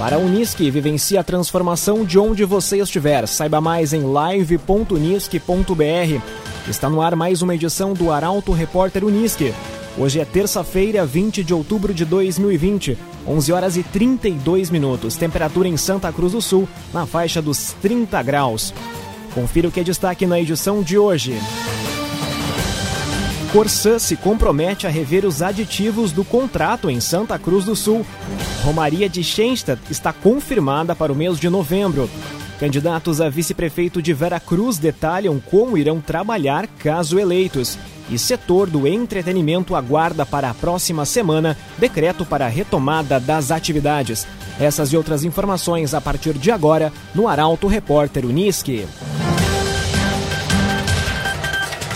Para a Unisque, vivencie a transformação de onde você estiver. Saiba mais em live.unisque.br. Está no ar mais uma edição do Arauto Repórter Unisque. Hoje é terça-feira, 20 de outubro de 2020, 11 horas e 32 minutos. Temperatura em Santa Cruz do Sul, na faixa dos 30 graus. Confira o que é destaque na edição de hoje. Corsã se compromete a rever os aditivos do contrato em Santa Cruz do Sul. Romaria de Schenstadt está confirmada para o mês de novembro. Candidatos a vice-prefeito de Vera Cruz detalham como irão trabalhar caso eleitos. E setor do entretenimento aguarda para a próxima semana decreto para a retomada das atividades. Essas e outras informações a partir de agora no Arauto Repórter Unisque.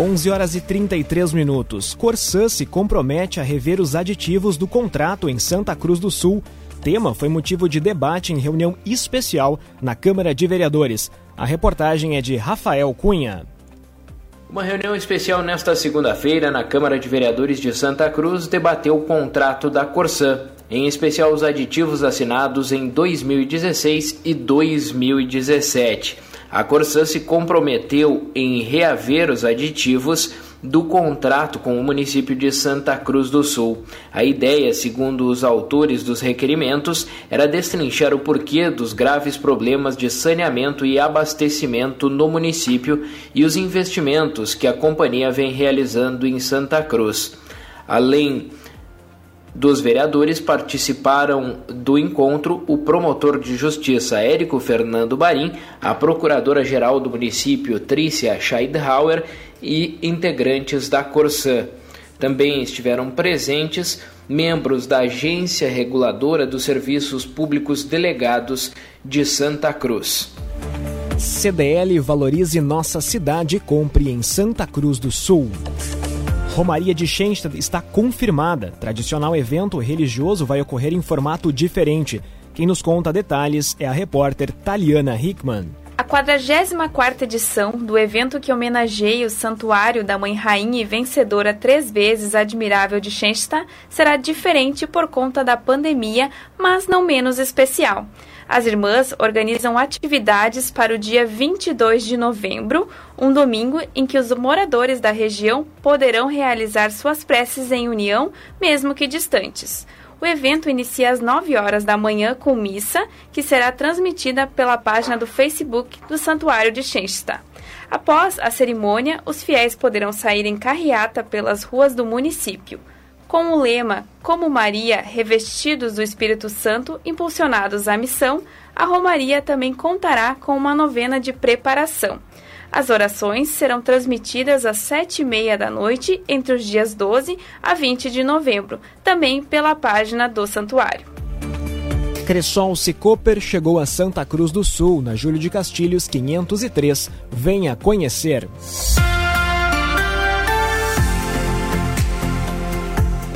11 horas e 33 minutos. Corsã se compromete a rever os aditivos do contrato em Santa Cruz do Sul. Tema foi motivo de debate em reunião especial na Câmara de Vereadores. A reportagem é de Rafael Cunha. Uma reunião especial nesta segunda-feira na Câmara de Vereadores de Santa Cruz debateu o contrato da Corsã, em especial os aditivos assinados em 2016 e 2017 a Corsã se comprometeu em reaver os aditivos do contrato com o município de Santa Cruz do Sul. A ideia, segundo os autores dos requerimentos, era destrinchar o porquê dos graves problemas de saneamento e abastecimento no município e os investimentos que a companhia vem realizando em Santa Cruz. Além dos vereadores participaram do encontro o promotor de justiça Érico Fernando Barim, a procuradora-geral do município Trícia Scheidhauer e integrantes da Corsã. Também estiveram presentes membros da Agência Reguladora dos Serviços Públicos Delegados de Santa Cruz. CDL valorize nossa cidade compre em Santa Cruz do Sul. Romaria de Schenstadt está confirmada. Tradicional evento religioso vai ocorrer em formato diferente. Quem nos conta detalhes é a repórter Taliana Hickman. A 44ª edição do evento que homenageia o Santuário da Mãe Rainha e vencedora três vezes admirável de Schenstadt será diferente por conta da pandemia, mas não menos especial. As irmãs organizam atividades para o dia 22 de novembro, um domingo em que os moradores da região poderão realizar suas preces em união, mesmo que distantes. O evento inicia às 9 horas da manhã com missa, que será transmitida pela página do Facebook do Santuário de Schenstadt. Após a cerimônia, os fiéis poderão sair em carreata pelas ruas do município com o lema Como Maria, revestidos do Espírito Santo, impulsionados à missão, a Romaria também contará com uma novena de preparação. As orações serão transmitidas às sete e meia da noite, entre os dias 12 a 20 de novembro, também pela página do santuário. Cressol Cicoper chegou a Santa Cruz do Sul, na Júlio de Castilhos 503. Venha conhecer.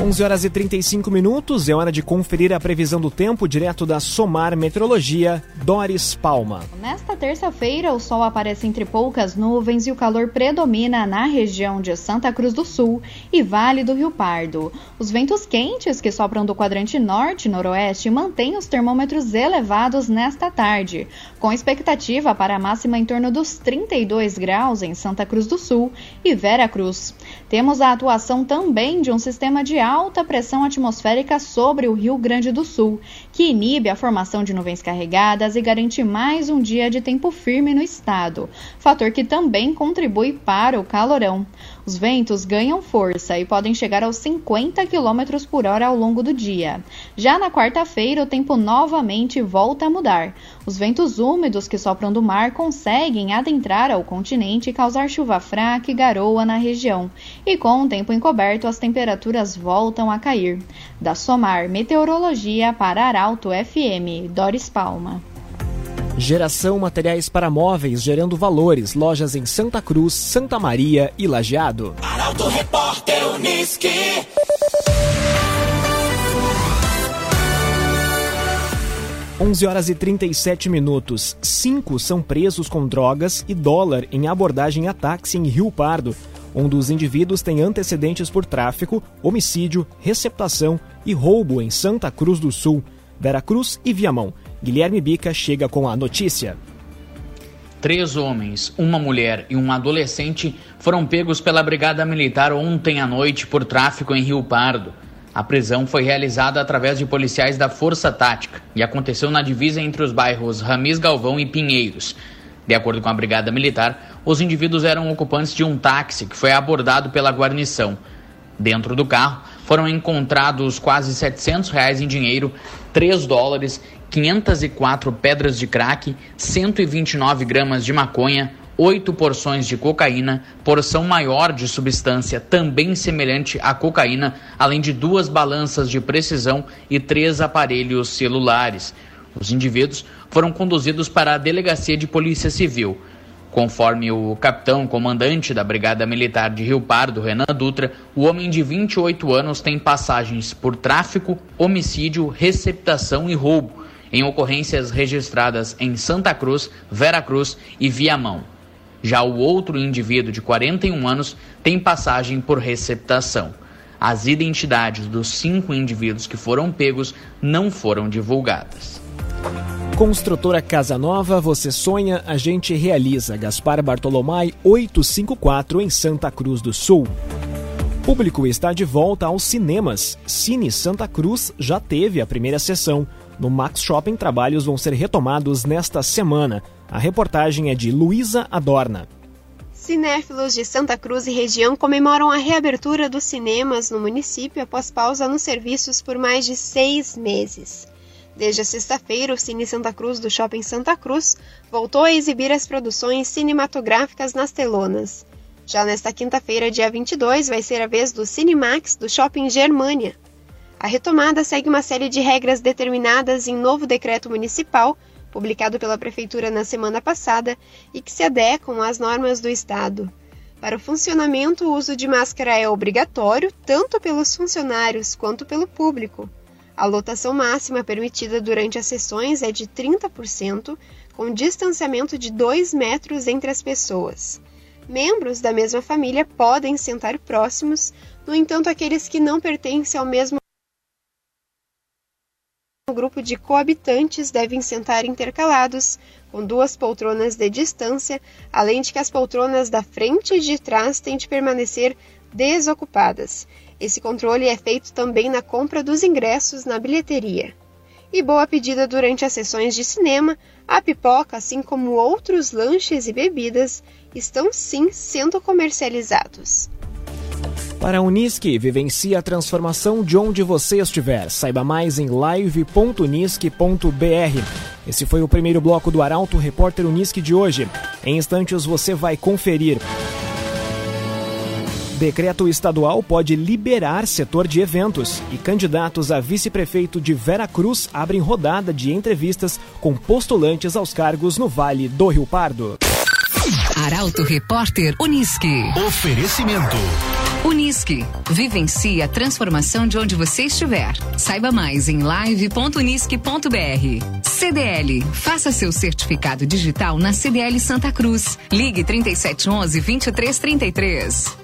11 horas e 35 minutos, é hora de conferir a previsão do tempo direto da Somar Meteorologia, Doris Palma. Nesta terça-feira, o sol aparece entre poucas nuvens e o calor predomina na região de Santa Cruz do Sul e Vale do Rio Pardo. Os ventos quentes que sopram do quadrante norte e noroeste mantêm os termômetros elevados nesta tarde, com expectativa para a máxima em torno dos 32 graus em Santa Cruz do Sul e Vera Cruz. Temos a atuação também de um sistema de alta pressão atmosférica sobre o Rio Grande do Sul, que inibe a formação de nuvens carregadas e garante mais um dia de tempo firme no estado, fator que também contribui para o calorão. Os ventos ganham força e podem chegar aos 50 km por hora ao longo do dia. Já na quarta-feira, o tempo novamente volta a mudar. Os ventos úmidos que sopram do mar conseguem adentrar ao continente e causar chuva fraca e garoa na região. E com o tempo encoberto, as temperaturas voltam a cair. Da Somar Meteorologia para Arauto FM, Doris Palma. Geração Materiais para Móveis, gerando valores. Lojas em Santa Cruz, Santa Maria e Lajeado. Arauto Repórter Uniski. Onze horas e 37 minutos. Cinco são presos com drogas e dólar em abordagem a táxi em Rio Pardo. Um dos indivíduos tem antecedentes por tráfico, homicídio, receptação e roubo em Santa Cruz do Sul, Veracruz e Viamão. Guilherme Bica chega com a notícia. Três homens, uma mulher e um adolescente foram pegos pela Brigada Militar ontem à noite por tráfico em Rio Pardo. A prisão foi realizada através de policiais da Força Tática e aconteceu na divisa entre os bairros Ramis Galvão e Pinheiros. De acordo com a Brigada Militar, os indivíduos eram ocupantes de um táxi que foi abordado pela guarnição. Dentro do carro foram encontrados quase 700 reais em dinheiro, 3 dólares 504 pedras de crack, 129 gramas de maconha, 8 porções de cocaína, porção maior de substância também semelhante à cocaína, além de duas balanças de precisão e três aparelhos celulares. Os indivíduos foram conduzidos para a Delegacia de Polícia Civil. Conforme o capitão comandante da Brigada Militar de Rio Pardo, Renan Dutra, o homem de 28 anos tem passagens por tráfico, homicídio, receptação e roubo em ocorrências registradas em Santa Cruz, Veracruz e Viamão. Já o outro indivíduo de 41 anos tem passagem por receptação. As identidades dos cinco indivíduos que foram pegos não foram divulgadas. Construtora Casa Nova, você sonha, a gente realiza. Gaspar Bartolomai 854 em Santa Cruz do Sul. Público está de volta aos cinemas. Cine Santa Cruz já teve a primeira sessão. No Max Shopping, trabalhos vão ser retomados nesta semana. A reportagem é de Luísa Adorna. Cinéfilos de Santa Cruz e região comemoram a reabertura dos cinemas no município após pausa nos serviços por mais de seis meses. Desde a sexta-feira, o Cine Santa Cruz do Shopping Santa Cruz voltou a exibir as produções cinematográficas nas telonas. Já nesta quinta-feira, dia 22, vai ser a vez do Cinemax do Shopping Germânia. A retomada segue uma série de regras determinadas em novo decreto municipal, publicado pela Prefeitura na semana passada, e que se adequam às normas do Estado. Para o funcionamento, o uso de máscara é obrigatório tanto pelos funcionários quanto pelo público. A lotação máxima permitida durante as sessões é de 30%, com distanciamento de 2 metros entre as pessoas. Membros da mesma família podem sentar próximos, no entanto, aqueles que não pertencem ao mesmo grupo de coabitantes devem sentar intercalados, com duas poltronas de distância, além de que as poltronas da frente e de trás têm de permanecer desocupadas. Esse controle é feito também na compra dos ingressos na bilheteria. E boa pedida durante as sessões de cinema, a pipoca, assim como outros lanches e bebidas, estão sim sendo comercializados. Para a Unisque, vivencie a transformação de onde você estiver. Saiba mais em live.unisque.br. Esse foi o primeiro bloco do Arauto Repórter Unisque de hoje. Em instantes você vai conferir. Decreto estadual pode liberar setor de eventos e candidatos a vice-prefeito de Vera Cruz abrem rodada de entrevistas com postulantes aos cargos no Vale do Rio Pardo. Arauto Repórter Unisque. Oferecimento. Unisque. Vivencie a transformação de onde você estiver. Saiba mais em live.unisque.br. CDL. Faça seu certificado digital na CDL Santa Cruz. Ligue 3711 2333.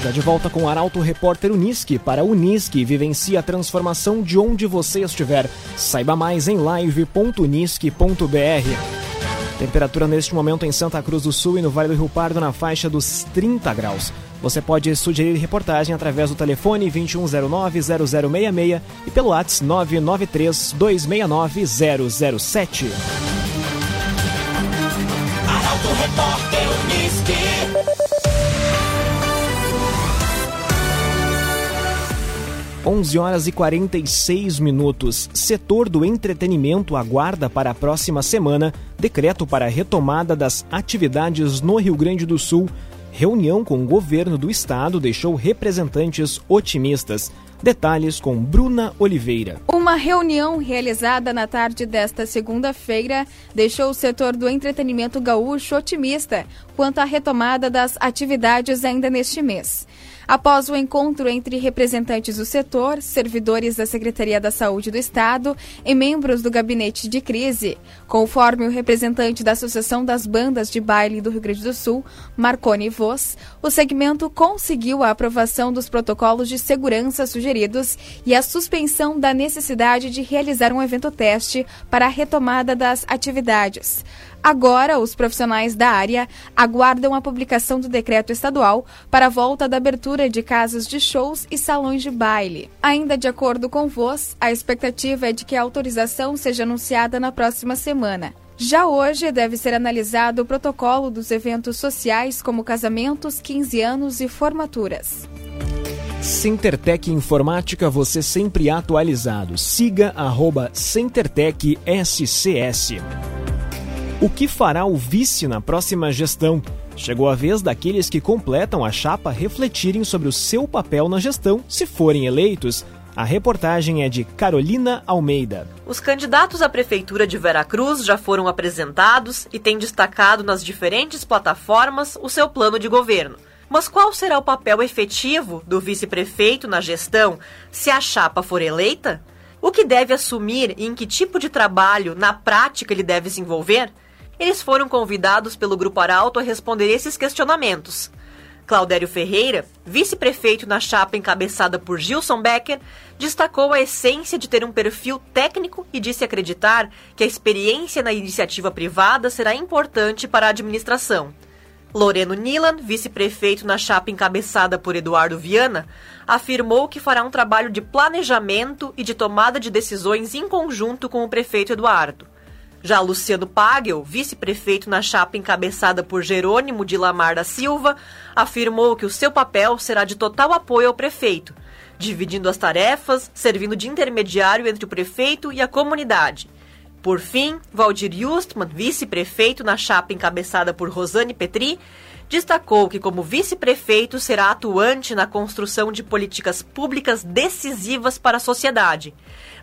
Já de volta com o Arauto Repórter Unisque para Unisque. Vivencie a transformação de onde você estiver. Saiba mais em live.unisque.br. Temperatura neste momento em Santa Cruz do Sul e no Vale do Rio Pardo na faixa dos 30 graus. Você pode sugerir reportagem através do telefone 2109-0066 e pelo WhatsApp 993-269-007. Arauto Repórter. 11 horas e 46 minutos. Setor do entretenimento aguarda para a próxima semana decreto para a retomada das atividades no Rio Grande do Sul. Reunião com o governo do estado deixou representantes otimistas. Detalhes com Bruna Oliveira. Uma reunião realizada na tarde desta segunda-feira deixou o setor do entretenimento gaúcho otimista quanto à retomada das atividades ainda neste mês. Após o encontro entre representantes do setor, servidores da Secretaria da Saúde do Estado e membros do gabinete de crise, conforme o representante da Associação das Bandas de Baile do Rio Grande do Sul, Marconi Voss, o segmento conseguiu a aprovação dos protocolos de segurança sugeridos e a suspensão da necessidade de realizar um evento teste para a retomada das atividades. Agora, os profissionais da área aguardam a publicação do decreto estadual para a volta da abertura de casas de shows e salões de baile. Ainda de acordo com VOZ, a expectativa é de que a autorização seja anunciada na próxima semana. Já hoje deve ser analisado o protocolo dos eventos sociais como casamentos, 15 anos e formaturas. CenterTech Informática, você sempre atualizado. Siga arroba SCS. O que fará o vice na próxima gestão? Chegou a vez daqueles que completam a chapa refletirem sobre o seu papel na gestão, se forem eleitos. A reportagem é de Carolina Almeida. Os candidatos à prefeitura de Veracruz já foram apresentados e têm destacado nas diferentes plataformas o seu plano de governo. Mas qual será o papel efetivo do vice-prefeito na gestão se a chapa for eleita? O que deve assumir e em que tipo de trabalho, na prática, ele deve se envolver? Eles foram convidados pelo Grupo Arauto a responder esses questionamentos. Claudério Ferreira, vice-prefeito na chapa encabeçada por Gilson Becker, destacou a essência de ter um perfil técnico e disse acreditar que a experiência na iniciativa privada será importante para a administração. Loreno Nilan, vice-prefeito na chapa encabeçada por Eduardo Viana, afirmou que fará um trabalho de planejamento e de tomada de decisões em conjunto com o prefeito Eduardo. Já Luciano Pagel, vice-prefeito na chapa encabeçada por Jerônimo de Lamar da Silva, afirmou que o seu papel será de total apoio ao prefeito, dividindo as tarefas, servindo de intermediário entre o prefeito e a comunidade. Por fim, Valdir Justman, vice-prefeito na chapa encabeçada por Rosane Petri, destacou que, como vice-prefeito, será atuante na construção de políticas públicas decisivas para a sociedade.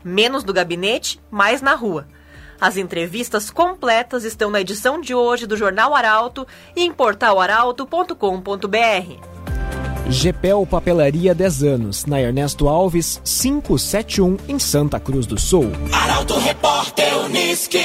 Menos no gabinete, mais na rua. As entrevistas completas estão na edição de hoje do Jornal Arauto e em portalarauto.com.br. GPEL Papelaria 10 anos, na Ernesto Alves 571, em Santa Cruz do Sul. Arauto Repórter Unisque.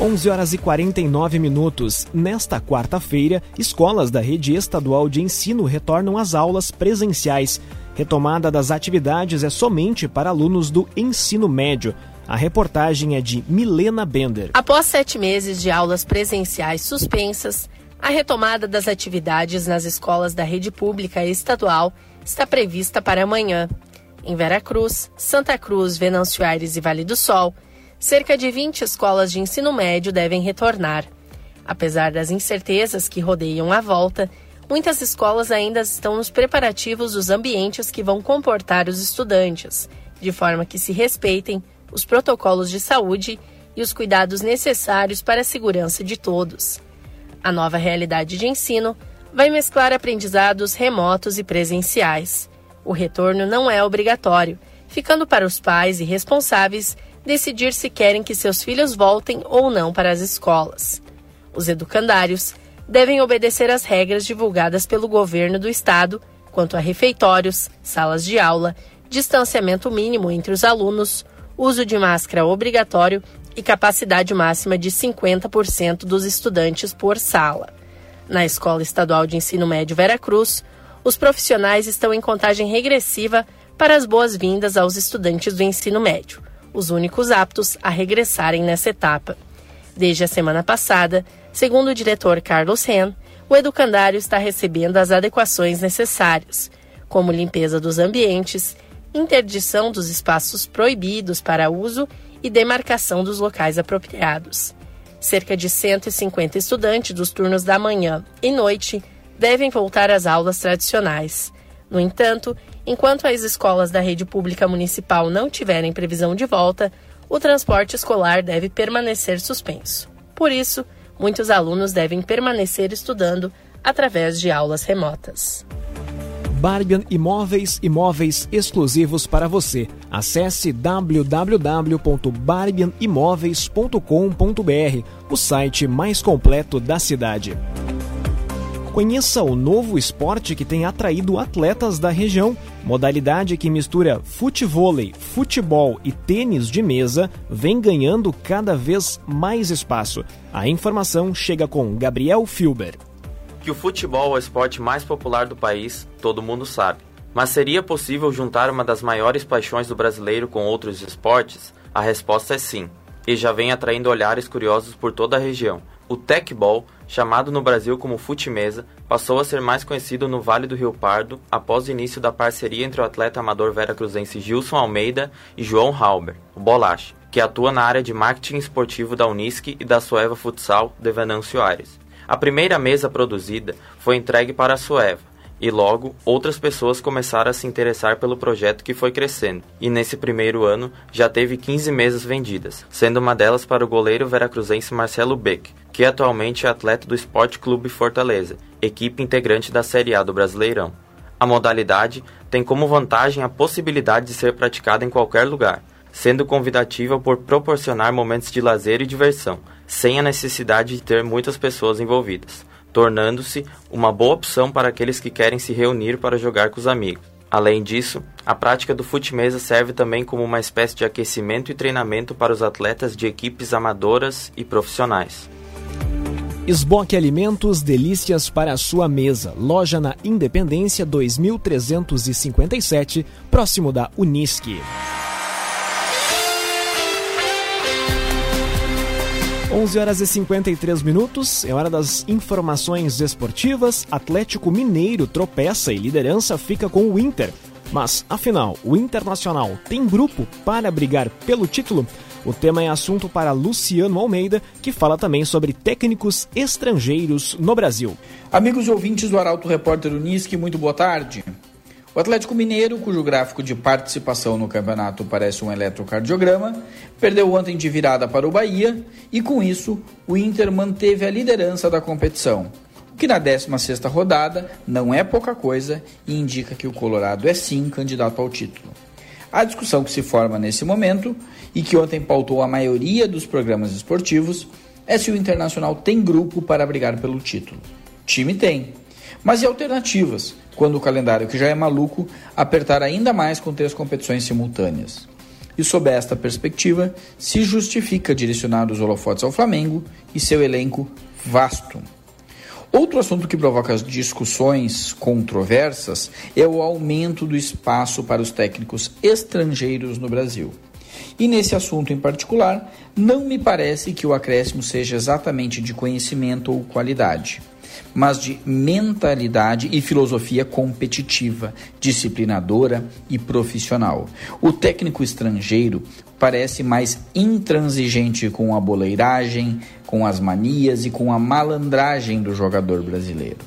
11 horas e 49 minutos. Nesta quarta-feira, escolas da rede estadual de ensino retornam às aulas presenciais. Retomada das atividades é somente para alunos do ensino médio. A reportagem é de Milena Bender. Após sete meses de aulas presenciais suspensas, a retomada das atividades nas escolas da rede pública estadual está prevista para amanhã. Em Veracruz, Santa Cruz, Venâncio Aires e Vale do Sol, cerca de 20 escolas de ensino médio devem retornar. Apesar das incertezas que rodeiam a volta, muitas escolas ainda estão nos preparativos dos ambientes que vão comportar os estudantes, de forma que se respeitem os protocolos de saúde e os cuidados necessários para a segurança de todos. A nova realidade de ensino vai mesclar aprendizados remotos e presenciais. O retorno não é obrigatório, ficando para os pais e responsáveis decidir se querem que seus filhos voltem ou não para as escolas. Os educandários devem obedecer às regras divulgadas pelo governo do estado quanto a refeitórios, salas de aula, distanciamento mínimo entre os alunos, uso de máscara obrigatório e capacidade máxima de 50% dos estudantes por sala. Na Escola Estadual de Ensino Médio Vera Cruz, os profissionais estão em contagem regressiva para as boas-vindas aos estudantes do ensino médio, os únicos aptos a regressarem nessa etapa. Desde a semana passada, segundo o diretor Carlos Ren, o educandário está recebendo as adequações necessárias, como limpeza dos ambientes, interdição dos espaços proibidos para uso e demarcação dos locais apropriados. Cerca de 150 estudantes dos turnos da manhã e noite devem voltar às aulas tradicionais. No entanto, enquanto as escolas da rede pública municipal não tiverem previsão de volta, o transporte escolar deve permanecer suspenso. Por isso, muitos alunos devem permanecer estudando através de aulas remotas. Barbian Imóveis, imóveis exclusivos para você. Acesse www.barbianimoveis.com.br, o site mais completo da cidade. Conheça o novo esporte que tem atraído atletas da região. Modalidade que mistura futevôlei, futebol e tênis de mesa vem ganhando cada vez mais espaço. A informação chega com Gabriel Filber. Que o futebol é o esporte mais popular do país, todo mundo sabe. Mas seria possível juntar uma das maiores paixões do brasileiro com outros esportes? A resposta é sim, e já vem atraindo olhares curiosos por toda a região. O Tecball, chamado no Brasil como Futimesa, passou a ser mais conhecido no Vale do Rio Pardo após o início da parceria entre o atleta amador veracruzense Gilson Almeida e João Halber, o Bolache, que atua na área de marketing esportivo da Unisque e da Sueva Futsal de Venâncio Aires. A primeira mesa produzida foi entregue para a Sueva, e logo outras pessoas começaram a se interessar pelo projeto que foi crescendo. E nesse primeiro ano já teve 15 mesas vendidas, sendo uma delas para o goleiro veracruzense Marcelo Beck, que atualmente é atleta do Esporte Clube Fortaleza, equipe integrante da Série A do Brasileirão. A modalidade tem como vantagem a possibilidade de ser praticada em qualquer lugar, sendo convidativa por proporcionar momentos de lazer e diversão, sem a necessidade de ter muitas pessoas envolvidas, tornando-se uma boa opção para aqueles que querem se reunir para jogar com os amigos. Além disso, a prática do fute-mesa serve também como uma espécie de aquecimento e treinamento para os atletas de equipes amadoras e profissionais. Esboque Alimentos, delícias para a sua mesa. Loja na Independência 2357, próximo da Unisque. 11 horas e 53 minutos, é hora das informações esportivas. Atlético Mineiro tropeça e liderança fica com o Inter. Mas, afinal, o Internacional tem grupo para brigar pelo título? O tema é assunto para Luciano Almeida, que fala também sobre técnicos estrangeiros no Brasil. Amigos ouvintes do Arauto Repórter Unisque, muito boa tarde. O Atlético Mineiro, cujo gráfico de participação no campeonato parece um eletrocardiograma, perdeu ontem de virada para o Bahia e, com isso, o Inter manteve a liderança da competição, o que na 16ª rodada não é pouca coisa e indica que o Colorado é sim candidato ao título. A discussão que se forma nesse momento e que ontem pautou a maioria dos programas esportivos é se o Internacional tem grupo para brigar pelo título. Time tem, mas e alternativas? quando o calendário, que já é maluco, apertar ainda mais com três competições simultâneas. E sob esta perspectiva, se justifica direcionar os holofotes ao Flamengo e seu elenco vasto. Outro assunto que provoca discussões controversas é o aumento do espaço para os técnicos estrangeiros no Brasil. E nesse assunto em particular, não me parece que o acréscimo seja exatamente de conhecimento ou qualidade mas de mentalidade e filosofia competitiva, disciplinadora e profissional. O técnico estrangeiro parece mais intransigente com a boleiragem, com as manias e com a malandragem do jogador brasileiro.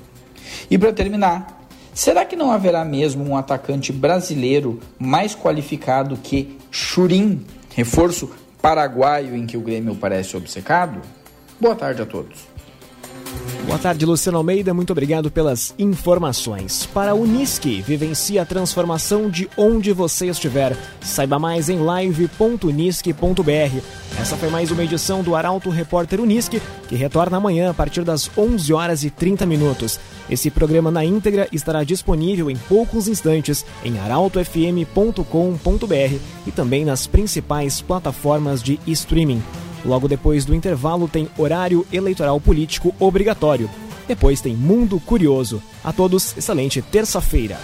E para terminar, será que não haverá mesmo um atacante brasileiro mais qualificado que Churim, reforço paraguaio em que o Grêmio parece obcecado? Boa tarde a todos. Boa tarde, Luciano Almeida. Muito obrigado pelas informações. Para a Unisque, vivencie a transformação de onde você estiver. Saiba mais em live.unisque.br. Essa foi mais uma edição do Arauto Repórter Unisque, que retorna amanhã a partir das 11 horas e 30 minutos. Esse programa na íntegra estará disponível em poucos instantes em arautofm.com.br e também nas principais plataformas de streaming. Logo depois do intervalo tem horário eleitoral político obrigatório. Depois tem Mundo Curioso. A todos, excelente terça-feira.